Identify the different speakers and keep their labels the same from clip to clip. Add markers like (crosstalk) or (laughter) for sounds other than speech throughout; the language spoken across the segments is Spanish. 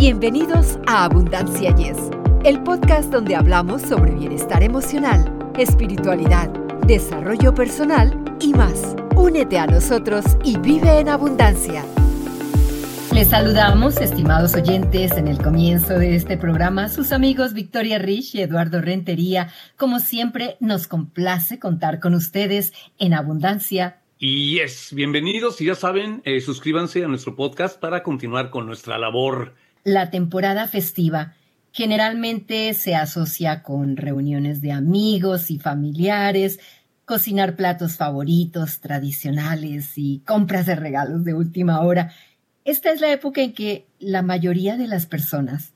Speaker 1: Bienvenidos a Abundancia Yes, el podcast donde hablamos sobre bienestar emocional, espiritualidad, desarrollo personal y más. Únete a nosotros y vive en abundancia. Les saludamos, estimados oyentes, en el comienzo de este programa, sus amigos Victoria Rich y Eduardo Rentería. Como siempre, nos complace contar con ustedes en Abundancia
Speaker 2: y es, bienvenidos y ya saben, eh, suscríbanse a nuestro podcast para continuar con nuestra labor
Speaker 1: la temporada festiva generalmente se asocia con reuniones de amigos y familiares, cocinar platos favoritos, tradicionales y compras de regalos de última hora. Esta es la época en que la mayoría de las personas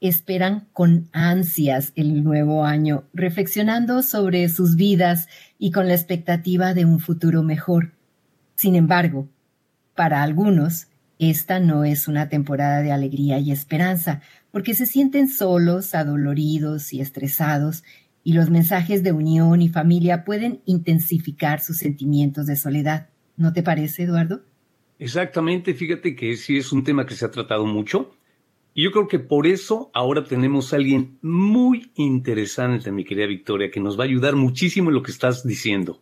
Speaker 1: esperan con ansias el nuevo año, reflexionando sobre sus vidas y con la expectativa de un futuro mejor. Sin embargo, para algunos, esta no es una temporada de alegría y esperanza, porque se sienten solos, adoloridos y estresados, y los mensajes de unión y familia pueden intensificar sus sentimientos de soledad. ¿No te parece, Eduardo?
Speaker 2: Exactamente, fíjate que sí es un tema que se ha tratado mucho. Y yo creo que por eso ahora tenemos a alguien muy interesante, mi querida Victoria, que nos va a ayudar muchísimo en lo que estás diciendo.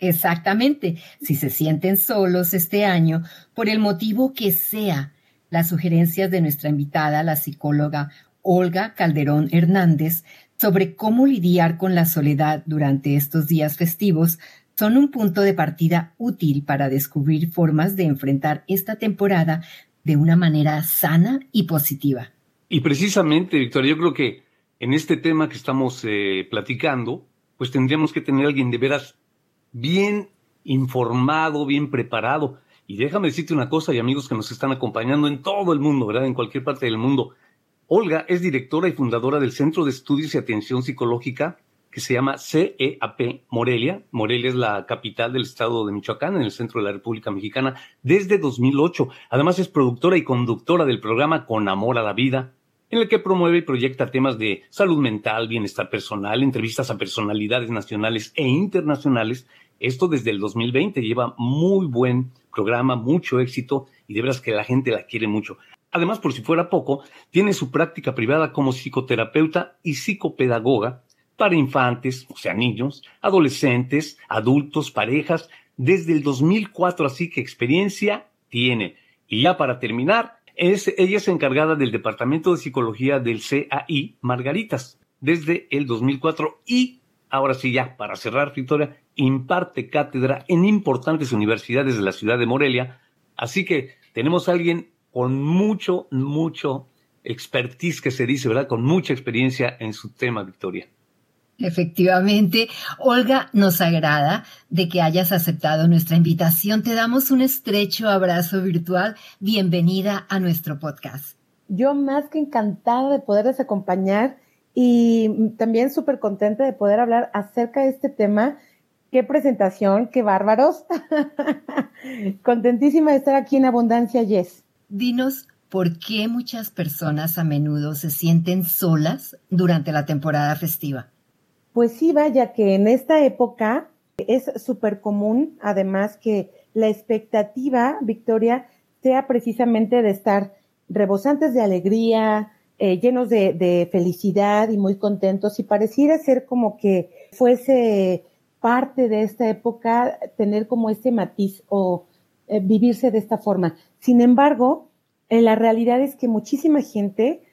Speaker 1: Exactamente. Si se sienten solos este año, por el motivo que sea, las sugerencias de nuestra invitada, la psicóloga Olga Calderón Hernández, sobre cómo lidiar con la soledad durante estos días festivos, son un punto de partida útil para descubrir formas de enfrentar esta temporada de una manera sana y positiva.
Speaker 2: Y precisamente, Victoria, yo creo que en este tema que estamos eh, platicando, pues tendríamos que tener a alguien de veras bien informado, bien preparado. Y déjame decirte una cosa, y amigos que nos están acompañando en todo el mundo, ¿verdad? En cualquier parte del mundo. Olga es directora y fundadora del Centro de Estudios y Atención Psicológica que se llama CEAP Morelia. Morelia es la capital del estado de Michoacán, en el centro de la República Mexicana, desde 2008. Además es productora y conductora del programa Con Amor a la Vida, en el que promueve y proyecta temas de salud mental, bienestar personal, entrevistas a personalidades nacionales e internacionales. Esto desde el 2020 lleva muy buen programa, mucho éxito y de veras que la gente la quiere mucho. Además, por si fuera poco, tiene su práctica privada como psicoterapeuta y psicopedagoga para infantes, o sea, niños, adolescentes, adultos, parejas, desde el 2004, así que experiencia tiene. Y ya para terminar, ella es encargada del Departamento de Psicología del CAI Margaritas desde el 2004 y ahora sí ya, para cerrar, Victoria, imparte cátedra en importantes universidades de la ciudad de Morelia. Así que tenemos a alguien con mucho, mucho expertise que se dice, ¿verdad? Con mucha experiencia en su tema, Victoria.
Speaker 1: Efectivamente, Olga, nos agrada de que hayas aceptado nuestra invitación. Te damos un estrecho abrazo virtual. Bienvenida a nuestro podcast.
Speaker 3: Yo más que encantada de poderles acompañar y también súper contenta de poder hablar acerca de este tema. Qué presentación, qué bárbaros. (laughs) Contentísima de estar aquí en Abundancia Yes.
Speaker 1: Dinos, ¿por qué muchas personas a menudo se sienten solas durante la temporada festiva?
Speaker 3: Pues sí, vaya que en esta época es súper común, además, que la expectativa, Victoria, sea precisamente de estar rebosantes de alegría, eh, llenos de, felicidad y muy contentos, y pareciera ser como que fuese parte de esta época tener como este matiz o eh, vivirse de esta forma. Sin embargo, eh, la realidad es que muchísima gente,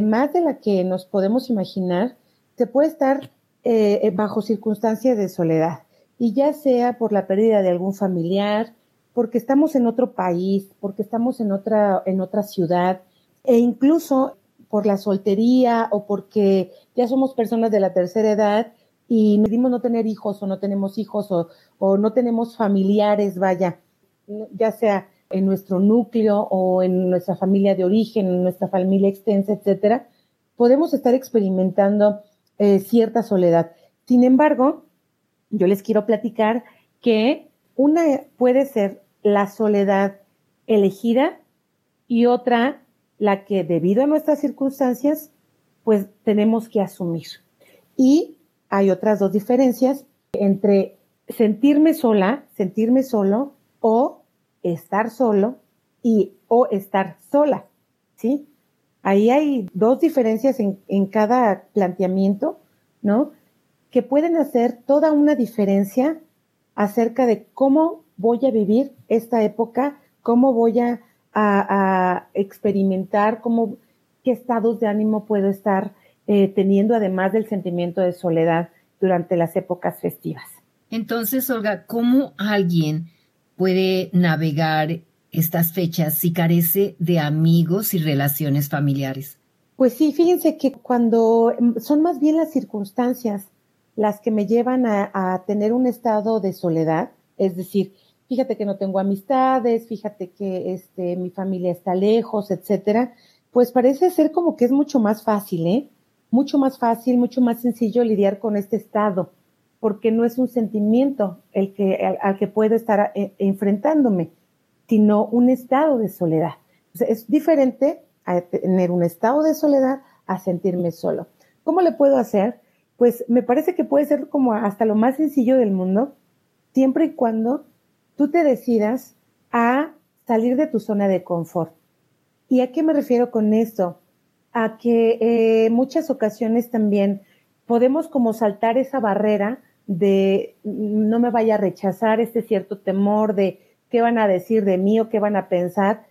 Speaker 3: más de la que nos podemos imaginar, se puede estar eh, bajo circunstancias de soledad, y ya sea por la pérdida de algún familiar, porque estamos en otro país, porque estamos en otra, en otra ciudad, e incluso por la soltería o porque ya somos personas de la tercera edad y decidimos no tener hijos o no tenemos hijos o, o no tenemos familiares, vaya, ya sea en nuestro núcleo o en nuestra familia de origen, en nuestra familia extensa, etcétera, podemos estar experimentando eh, cierta soledad. Sin embargo, yo les quiero platicar que una puede ser la soledad elegida y otra la que debido a nuestras circunstancias, pues tenemos que asumir. Y hay otras dos diferencias entre sentirme sola, sentirme solo o estar solo y o estar sola, ¿sí? Ahí hay dos diferencias en, cada planteamiento, ¿no? Que pueden hacer toda una diferencia acerca de cómo voy a vivir esta época, cómo voy a, a, experimentar, cómo, qué estados de ánimo puedo estar eh, teniendo, además del sentimiento de soledad durante las épocas festivas.
Speaker 1: Entonces, Olga, ¿cómo alguien puede navegar estas fechas si carece de amigos y relaciones familiares?
Speaker 3: Pues sí, fíjense que cuando mm, son más bien las circunstancias las que me llevan a, tener un estado de soledad, es decir, fíjate que no tengo amistades, fíjate que este, mi familia está lejos, etcétera, pues parece ser como que es mucho más fácil, ¿eh? Mucho más fácil, mucho más sencillo lidiar con este estado, porque no es un sentimiento el que, al, que puedo estar eh, enfrentándome, sino un estado de soledad. es diferente a tener un estado de soledad a sentirme solo. ¿Cómo le puedo hacer? Pues me parece que puede ser como hasta lo más sencillo del mundo, siempre y cuando tú te decidas a salir de tu zona de confort. ¿Y a qué me refiero con esto? A que eh, muchas ocasiones también podemos como saltar esa barrera de no me vaya a rechazar este cierto temor de qué van a decir de mí o qué van a pensar,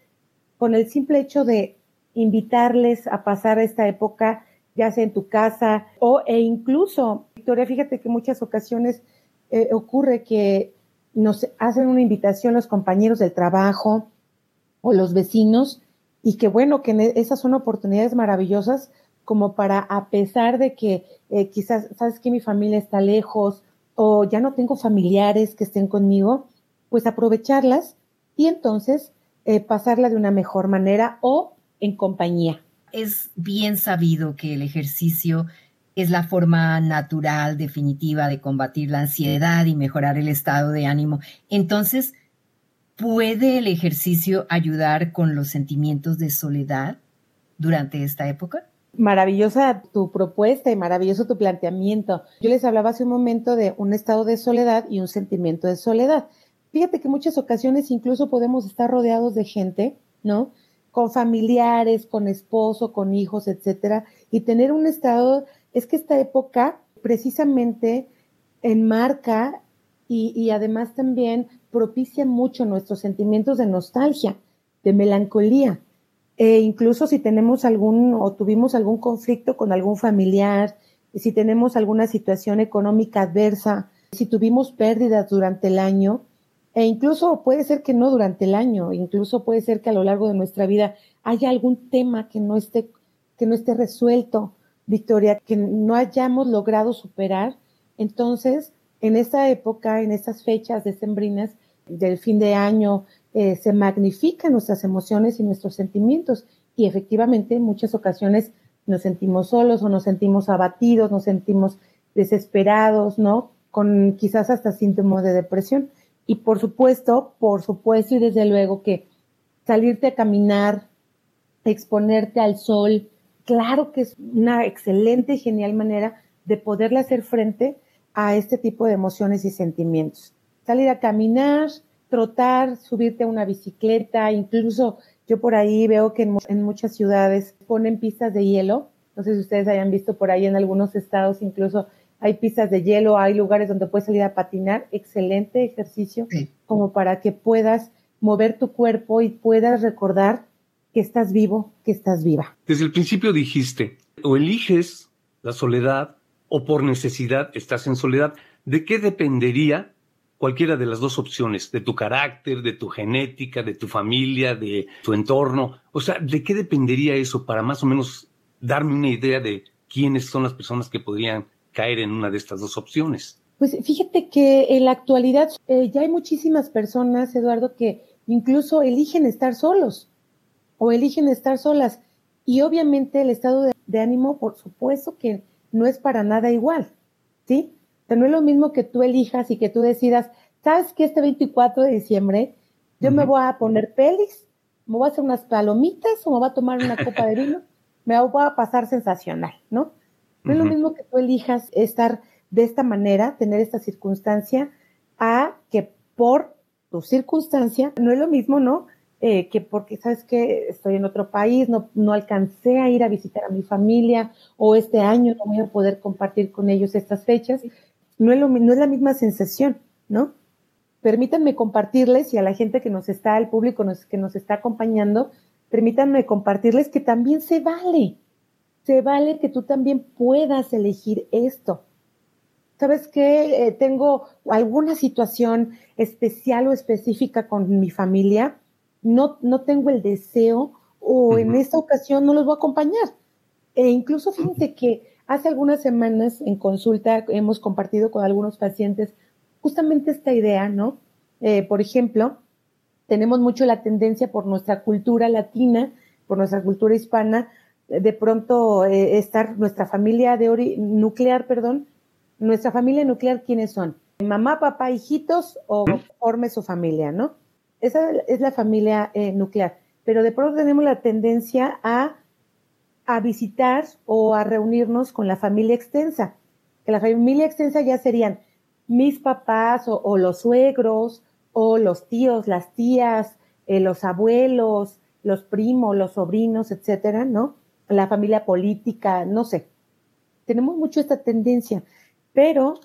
Speaker 3: con el simple hecho de invitarles a pasar esta época, ya sea en tu casa o e incluso, Victoria, fíjate que muchas ocasiones eh, ocurre que nos hacen una invitación los compañeros del trabajo o los vecinos y que bueno, que e, esas son oportunidades maravillosas como para, a pesar de que eh, quizás, sabes que mi familia está lejos o ya no tengo familiares que estén conmigo, pues aprovecharlas y entonces eh, pasarla de una mejor manera o en compañía.
Speaker 1: Es bien sabido que el ejercicio es la forma natural, definitiva de combatir la ansiedad y mejorar el estado de ánimo. Entonces, ¿puede el ejercicio ayudar con los sentimientos de soledad durante esta época?
Speaker 3: Maravillosa tu propuesta y maravilloso tu planteamiento. Yo les hablaba hace un momento de un estado de soledad y un sentimiento de soledad. Fíjate que muchas ocasiones incluso podemos estar rodeados de gente, ¿no? Con familiares, con esposo, con hijos, etcétera, y tener un estado es que esta época precisamente enmarca y, y además también propicia mucho nuestros sentimientos de nostalgia, de melancolía. E incluso si tenemos algún o tuvimos algún conflicto con algún familiar, si tenemos alguna situación económica adversa, si tuvimos pérdidas durante el año, e incluso puede ser que no durante el año, incluso puede ser que a lo largo de nuestra vida haya algún tema que no esté, que no esté resuelto, Victoria, que no hayamos logrado superar. Entonces, en esta época, en estas fechas decembrinas del fin de año, eh, se magnifican nuestras emociones y nuestros sentimientos. Y efectivamente, en muchas ocasiones nos sentimos solos o nos sentimos abatidos, nos sentimos desesperados, ¿no? Con quizás hasta síntomas de depresión. Y por supuesto, por supuesto y desde luego que salirte a caminar, exponerte al sol, claro que es una excelente y genial manera de poderle hacer frente a este tipo de emociones y sentimientos. Salir a caminar, trotar, subirte a una bicicleta, incluso yo por ahí veo que en, muchas ciudades ponen pistas de hielo. No sé si ustedes hayan visto por ahí en algunos estados incluso hay pistas de hielo, hay lugares donde puedes salir a patinar. Excelente ejercicio como para que puedas mover tu cuerpo y puedas recordar que estás vivo, que estás viva.
Speaker 2: Desde el principio dijiste, o eliges la soledad o por necesidad estás en soledad. ¿De qué dependería cualquiera de las dos opciones? ¿De tu carácter, de tu genética, de tu familia, de tu entorno? O sea, ¿de qué dependería eso para más o menos darme una idea de quiénes son las personas que podrían caer en una de estas dos opciones?
Speaker 3: Pues fíjate que en la actualidad eh, ya hay muchísimas personas, Eduardo, que incluso eligen estar solos o eligen estar solas. Y obviamente el estado de, ánimo, por supuesto que no es para nada igual, ¿sí? O no es lo mismo que tú elijas y que tú decidas, ¿sabes que este 24 de diciembre yo me voy a poner pelis, me voy a hacer unas palomitas o me voy a tomar una copa de vino? (laughs) Me voy a pasar sensacional, ¿no? No es lo mismo que tú elijas estar de esta manera, tener esta circunstancia, a que por tu circunstancia, no es lo mismo, ¿no?
Speaker 4: eh, que porque, ¿sabes que Estoy en otro país, no, no alcancé a ir a visitar a mi familia o este año no voy a poder compartir con ellos estas fechas. No es, lo, no es la misma sensación, ¿no? Permítanme compartirles y a la gente que nos está, al público que nos está acompañando, permítanme compartirles que también se vale, se vale que tú también puedas elegir esto. ¿Sabes qué? Eh, tengo alguna situación especial o específica con mi familia no, no tengo el deseo o en esta ocasión no los voy a acompañar. E incluso fíjense que hace algunas semanas en consulta hemos compartido con algunos pacientes justamente esta idea, ¿no? Eh, por ejemplo, tenemos mucho la tendencia por nuestra cultura latina, por nuestra cultura hispana, de pronto eh, estar nuestra familia de nuclear, perdón, nuestra familia nuclear, ¿quiénes son? Mamá, papá, hijitos o forme su familia, ¿no? Esa es la familia eh, nuclear. Pero de pronto tenemos la tendencia a, a visitar o a reunirnos con la familia extensa. Que la familia extensa ya serían mis papás o, los suegros o los tíos, las tías, eh, los abuelos, los primos, los sobrinos, etcétera, ¿no? La familia política, no sé. Tenemos mucho esta tendencia, pero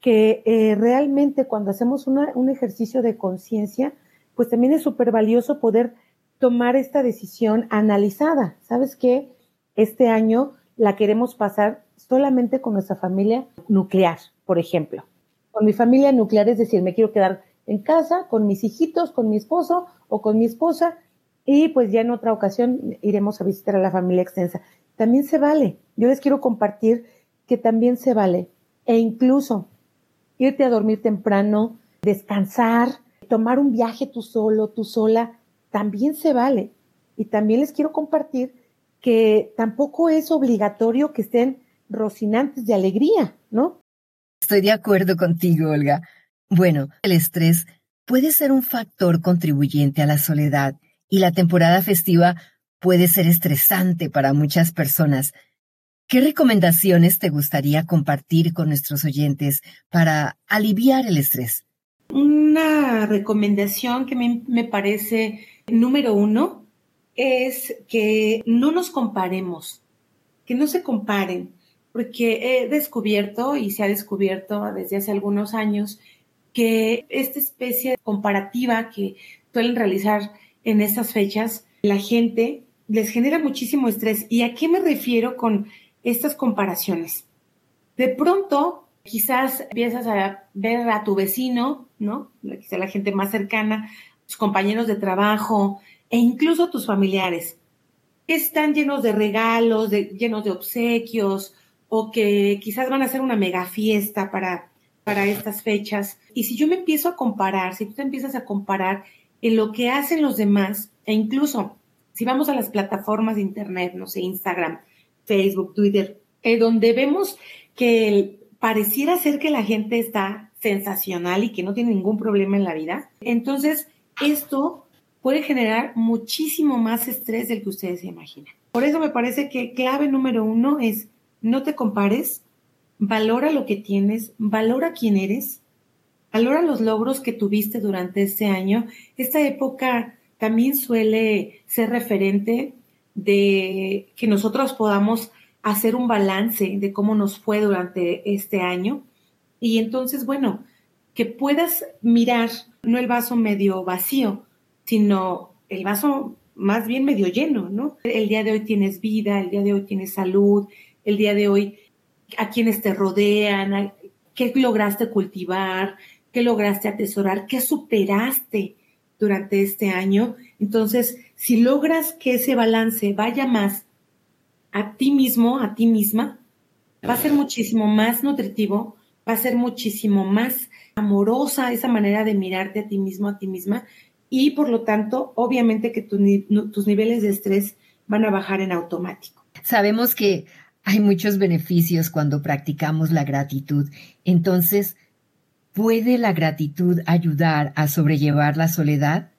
Speaker 4: que eh, realmente cuando hacemos un ejercicio de conciencia, pues también es súper valioso poder tomar esta decisión analizada. ¿Sabes qué? Este año la queremos pasar solamente con nuestra familia nuclear, por ejemplo. Con mi familia nuclear, es decir, me quiero quedar en casa con mis hijitos, con mi esposo o con mi esposa y pues ya en otra ocasión iremos a visitar a la familia extensa. También se vale. Yo les quiero compartir que también se vale. E incluso irte a dormir temprano, descansar, tomar un viaje tú solo, tú sola, también se vale. Y también les quiero compartir que tampoco es obligatorio que estén rocinantes de alegría, ¿no?
Speaker 1: Estoy de acuerdo contigo, Olga. Bueno, el estrés puede ser un factor contribuyente a la soledad y la temporada festiva puede ser estresante para muchas personas. ¿Qué recomendaciones te gustaría compartir con nuestros oyentes para aliviar el estrés?
Speaker 3: Una recomendación que me, me parece número uno es que no nos comparemos, que no se comparen, porque he descubierto y se ha descubierto desde hace algunos años que esta especie comparativa que suelen realizar en estas fechas, la gente les genera muchísimo estrés. ¿Y a qué me refiero con estas comparaciones? De pronto Quizás empiezas a ver a tu vecino, ¿no? Quizá la gente más cercana, tus compañeros de trabajo e incluso tus familiares, están llenos de regalos, llenos de obsequios, o que quizás van a hacer una mega fiesta para, para estas fechas. Y si yo me empiezo a comparar, si tú te empiezas a comparar lo que hacen los demás, e incluso si vamos a las plataformas de Internet, no sé, Instagram, Facebook, Twitter, eh, donde vemos que pareciera ser que la gente está sensacional y que no tiene ningún problema en la vida. Entonces, esto puede generar muchísimo más estrés del que ustedes se imaginan. Por eso me parece que clave número uno es no te compares, valora lo que tienes, valora quién eres, valora los logros que tuviste durante este año. Esta época también suele ser referente de que nosotros podamos hacer un balance de cómo nos fue durante este año. Y entonces, bueno, que puedas mirar no el vaso medio vacío, sino el vaso más bien medio lleno, ¿no? El día de hoy tienes vida, el día de hoy tienes salud, el día de hoy a quienes te rodean, qué lograste cultivar, qué lograste atesorar, qué superaste durante este año. Entonces, si logras que ese balance vaya más a ti mismo, a ti misma, va a ser muchísimo más nutritivo, va a ser muchísimo más amorosa esa manera de mirarte a ti mismo, a ti misma, y por lo tanto, obviamente que tus niveles de estrés van a bajar en automático.
Speaker 1: Sabemos que hay muchos beneficios cuando practicamos la gratitud. Entonces, ¿puede la gratitud ayudar a sobrellevar la soledad?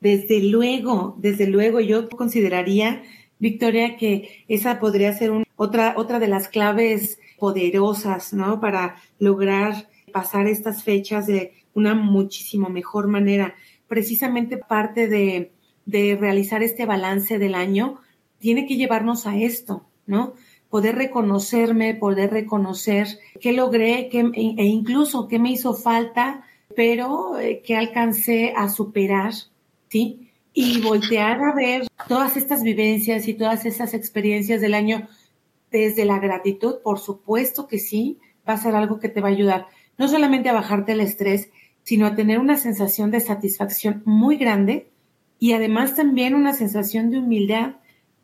Speaker 3: Desde luego, desde luego, yo consideraría Victoria, que esa podría ser otra, otra de las claves poderosas, ¿no? Para lograr pasar estas fechas de una muchísimo mejor manera. Precisamente parte de, de realizar este balance del año tiene que llevarnos a esto, ¿no? Poder reconocerme, poder reconocer qué logré qué, e incluso qué me hizo falta, pero eh, qué alcancé a superar, ¿sí? Y voltear a ver todas estas vivencias y todas esas experiencias del año desde la gratitud, por supuesto que sí, va a ser algo que te va a ayudar no solamente a bajarte el estrés, sino a tener una sensación de satisfacción muy grande y además también una sensación de humildad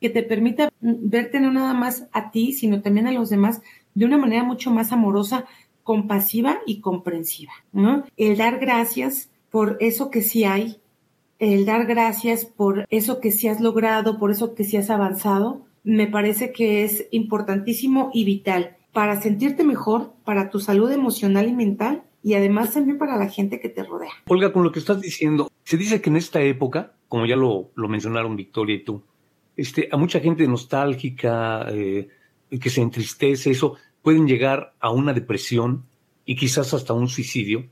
Speaker 3: que te permita verte no nada más a ti, sino también a los demás de una manera mucho más amorosa, compasiva y comprensiva. El dar gracias por eso que sí hay, el dar gracias por eso que sí has logrado, por eso que sí has avanzado, me parece que es importantísimo y vital para sentirte mejor, para tu salud emocional y mental y además también para la gente que te rodea.
Speaker 2: Olga, con lo que estás diciendo, se dice que en esta época, como ya lo, mencionaron Victoria y tú, este, a mucha gente nostálgica, eh, que se entristece, eso, pueden llegar a una depresión y quizás hasta un suicidio.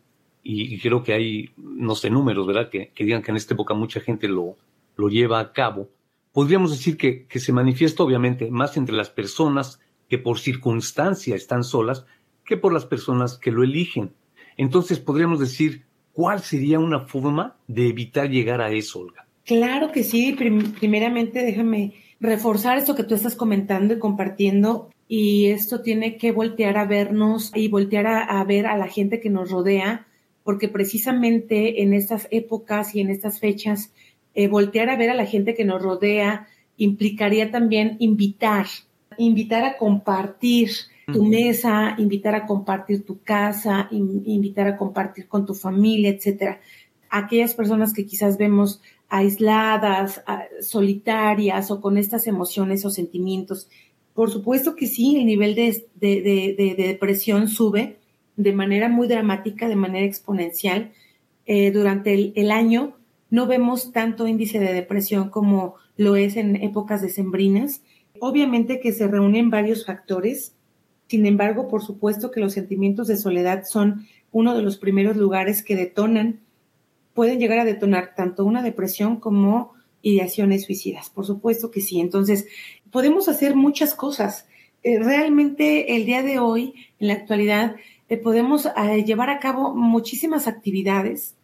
Speaker 2: Y, creo que hay, no sé, números, ¿verdad? Que, digan que en esta época mucha gente lo, lo lleva a cabo. Podríamos decir que, que se manifiesta obviamente más entre las personas que por circunstancia están solas que por las personas que lo eligen. Entonces podríamos decir, ¿cuál sería una forma de evitar llegar a eso, Olga?
Speaker 3: Claro que sí. primeramente, déjame reforzar esto que tú estás comentando y compartiendo. Y esto tiene que voltear a vernos y voltear a, ver a la gente que nos rodea, porque precisamente en estas épocas y en estas fechas, eh, voltear a ver a la gente que nos rodea implicaría también invitar, invitar a compartir tu mesa, invitar a compartir tu casa, invitar a compartir con tu familia, etcétera. Aquellas personas que quizás vemos aisladas, solitarias o con estas emociones o sentimientos. Por supuesto que sí, el nivel de, depresión sube de manera muy dramática, de manera exponencial. Eh, durante el, año no vemos tanto índice de depresión como lo es en épocas decembrinas. Obviamente que se reúnen varios factores sin embargo, por supuesto que los sentimientos de soledad son uno de los primeros lugares que detonan, pueden llegar a detonar tanto una depresión como ideaciones suicidas. Por supuesto que sí. Entonces, podemos hacer muchas cosas. Eh, realmente el día de hoy, en la actualidad, eh, podemos eh, llevar a cabo muchísimas actividades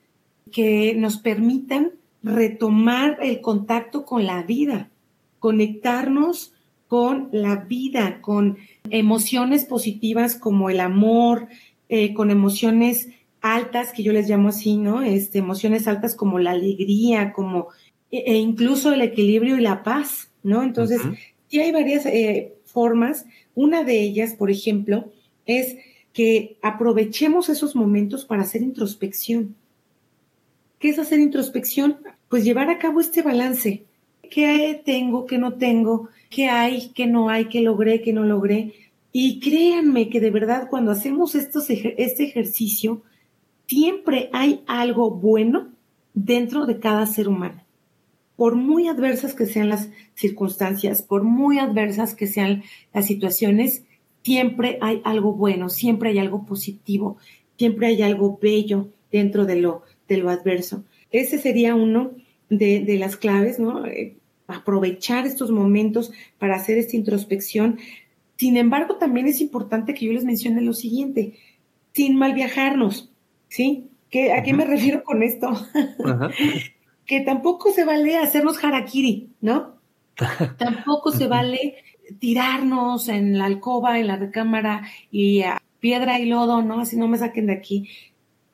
Speaker 3: que nos permitan retomar el contacto con la vida, conectarnos con la vida, con emociones positivas como el amor, con emociones altas, que yo les llamo así, ¿no? Este, emociones altas como la alegría, como e, e incluso el equilibrio y la paz, ¿no? Entonces, sí hay varias eh, formas. Una de ellas, por ejemplo, es que aprovechemos esos momentos para hacer introspección. ¿Qué es hacer introspección? Pues llevar a cabo este balance. ¿Qué tengo, qué no tengo? qué hay, qué no hay, qué logré, qué no logré. Y créanme que de verdad cuando hacemos estos, este ejercicio, siempre hay algo bueno dentro de cada ser humano. Por muy adversas que sean las circunstancias, por muy adversas que sean las situaciones, siempre hay algo bueno, siempre hay algo positivo, siempre hay algo bello dentro de lo, de adverso. Ese sería uno de, de las claves, ¿no? Eh, aprovechar estos momentos para hacer esta introspección. Sin embargo, también es importante que yo les mencione lo siguiente, sin mal viajarnos, ¿sí? ¿Qué, ¿A qué me refiero con esto? (laughs) que tampoco se vale hacernos harakiri, ¿no? (laughs) tampoco se vale tirarnos en la alcoba, en la recámara y a piedra y lodo, ¿no? Así no me saquen de aquí.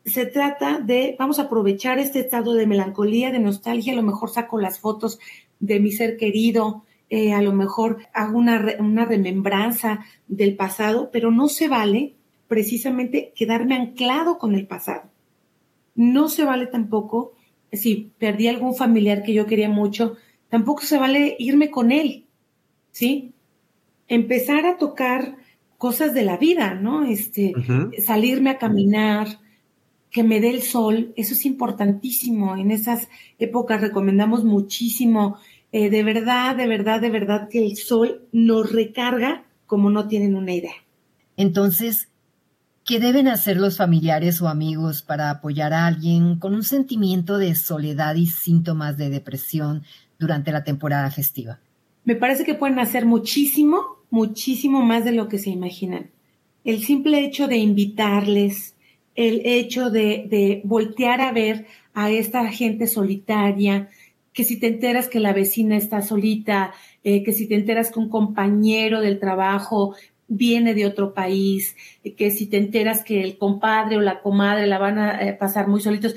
Speaker 3: Se trata de, vamos a aprovechar este estado de melancolía, de nostalgia, a lo mejor saco las fotos de mi ser querido, eh, a lo mejor hago una, una remembranza del pasado, pero no se vale precisamente quedarme anclado con el pasado. No se vale tampoco, si perdí algún familiar que yo quería mucho, tampoco se vale irme con él, ¿sí? Empezar a tocar cosas de la vida, ¿no? Este, salirme a caminar, que me dé el sol, eso es importantísimo. En esas épocas recomendamos muchísimo. Eh, de verdad, de verdad, de verdad que el sol nos recarga como no tienen una idea.
Speaker 1: Entonces, ¿Qué deben hacer los familiares o amigos para apoyar a alguien con un sentimiento de soledad y síntomas de depresión durante la temporada festiva?
Speaker 3: Me parece que pueden hacer muchísimo, muchísimo más de lo que se imaginan. El simple hecho de invitarles, el hecho de, voltear a ver a esta gente solitaria, que si te enteras que la vecina está solita, eh, que si te enteras que un compañero del trabajo viene de otro país, que si te enteras que el compadre o la comadre la van a eh, pasar muy solitos,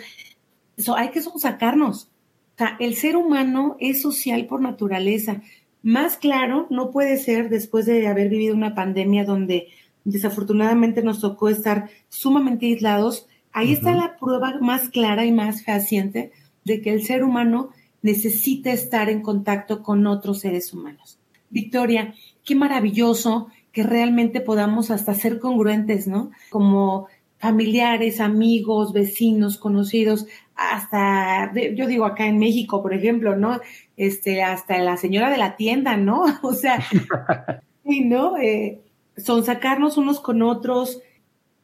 Speaker 3: eso hay que sacarnos. O sea, el ser humano es social por naturaleza. Más claro no puede ser después de haber vivido una pandemia donde desafortunadamente nos tocó estar sumamente aislados. Ahí está la prueba más clara y más fehaciente de que el ser humano necesita estar en contacto con otros seres humanos. Victoria, qué maravilloso que realmente podamos hasta ser congruentes, ¿no? Como familiares, amigos, vecinos, conocidos, hasta, yo digo acá en México, por ejemplo, ¿no? Este, hasta la señora de la tienda, ¿no? (laughs) O sea, (laughs) sí, ¿no? Eh, son sacarnos unos con otros,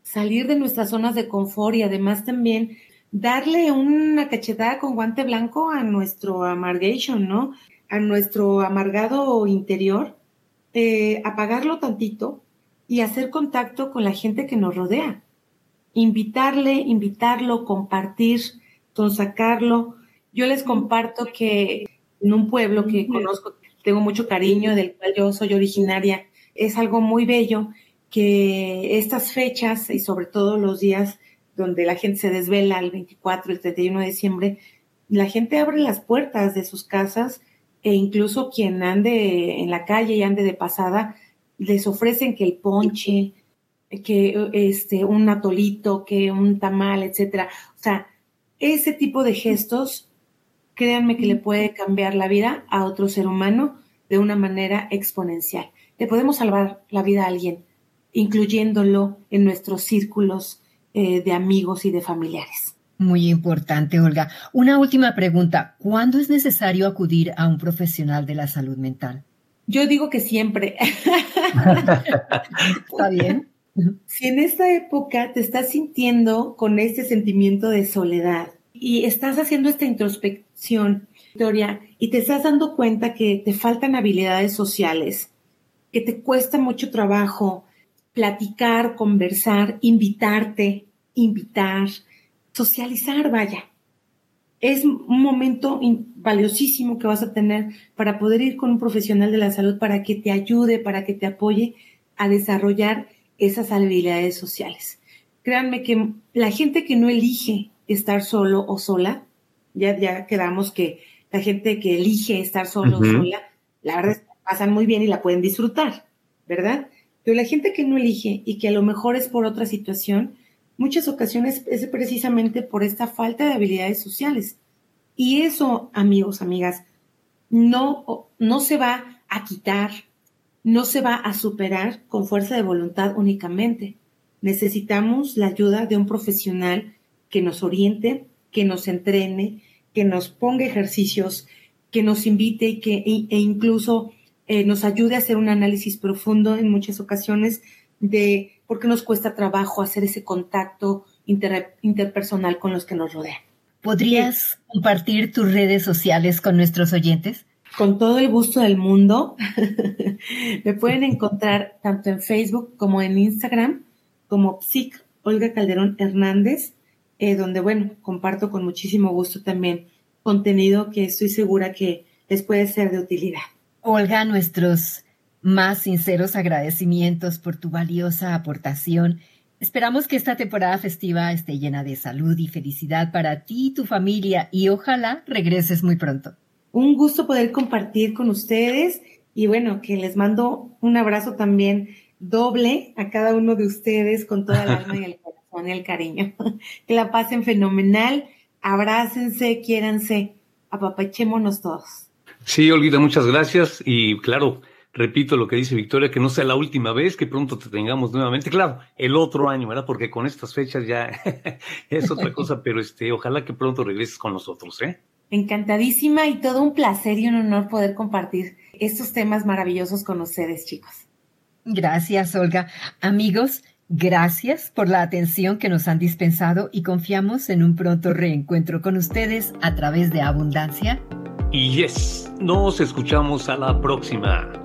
Speaker 3: salir de nuestras zonas de confort y además también darle una cachetada con guante blanco a nuestro amargation, ¿no? A nuestro amargado interior eh, apagarlo tantito y hacer contacto con la gente que nos rodea. Invitarle, invitarlo, compartir, sacarlo. Yo les comparto que en un pueblo que conozco, tengo mucho cariño, del cual yo soy originaria, es algo muy bello que estas fechas y sobre todo los días donde la gente se desvela el 24, el 31 de diciembre, la gente abre las puertas de sus casas e incluso quien ande en la calle y ande de pasada, les ofrecen que el ponche, que este, un atolito, que un tamal, etcétera. O sea, ese tipo de gestos, créanme que le puede cambiar la vida a otro ser humano de una manera exponencial. Le podemos salvar la vida a alguien, incluyéndolo en nuestros círculos eh, de amigos y de familiares.
Speaker 1: Muy importante, Olga. Una última pregunta. ¿Cuándo es necesario acudir a un profesional de la salud mental?
Speaker 3: Yo digo que siempre. (laughs)
Speaker 1: Está bien.
Speaker 3: Si en esta época te estás sintiendo con este sentimiento de soledad y estás haciendo esta introspección, Victoria, y te estás dando cuenta que te faltan habilidades sociales, que te cuesta mucho trabajo platicar, conversar, invitarte, invitar, socializar, vaya. Es un momento valiosísimo que vas a tener para poder ir con un profesional de la salud para que te ayude, para que te apoye a desarrollar esas habilidades sociales. Créanme que la gente que no elige estar solo o sola, ya, ya quedamos que la gente que elige estar solo o sola, la verdad es que pasan muy bien y la pueden disfrutar, ¿verdad? Pero la gente que no elige y que a lo mejor es por otra situación, muchas ocasiones es precisamente por esta falta de habilidades sociales. Y eso, amigos, amigas, no, no se va a quitar, no se va a superar con fuerza de voluntad únicamente. Necesitamos la ayuda de un profesional que nos oriente, que nos entrene, que nos ponga ejercicios, que nos invite y que, e, incluso eh, nos ayude a hacer un análisis profundo en muchas ocasiones de por qué nos cuesta trabajo hacer ese contacto interpersonal con los que nos rodean.
Speaker 1: ¿Podrías compartir tus redes sociales con nuestros oyentes?
Speaker 3: Con todo el gusto del mundo. (laughs) Me pueden encontrar tanto en Facebook como en Instagram como Psic Olga Calderón Hernández, eh, donde, bueno, comparto con muchísimo gusto también contenido que estoy segura que les puede ser de utilidad.
Speaker 1: Olga, nuestros más sinceros agradecimientos por tu valiosa aportación. Esperamos que esta temporada festiva esté llena de salud y felicidad para ti y tu familia y ojalá regreses muy pronto.
Speaker 3: Un gusto poder compartir con ustedes y bueno, que les mando un abrazo también doble a cada uno de ustedes con toda el alma y el corazón y el cariño. (laughs) Que la pasen fenomenal, abrácense, quiéranse, apapachémonos todos.
Speaker 2: Sí, Olvida, muchas gracias y claro, repito lo que dice Victoria, que no sea la última vez, que pronto te tengamos nuevamente. Claro, el otro año, ¿verdad? Porque con estas fechas ya (laughs) es otra cosa, (laughs) pero este, ojalá que pronto regreses con nosotros, ¿eh?
Speaker 3: Encantadísima y todo un placer y un honor poder compartir estos temas maravillosos con ustedes, chicos.
Speaker 1: Gracias, Olga. Amigos,
Speaker 5: Gracias por la atención que nos han dispensado y confiamos en un pronto reencuentro con ustedes a través de Abundancia.
Speaker 2: Y yes, nos escuchamos a la próxima.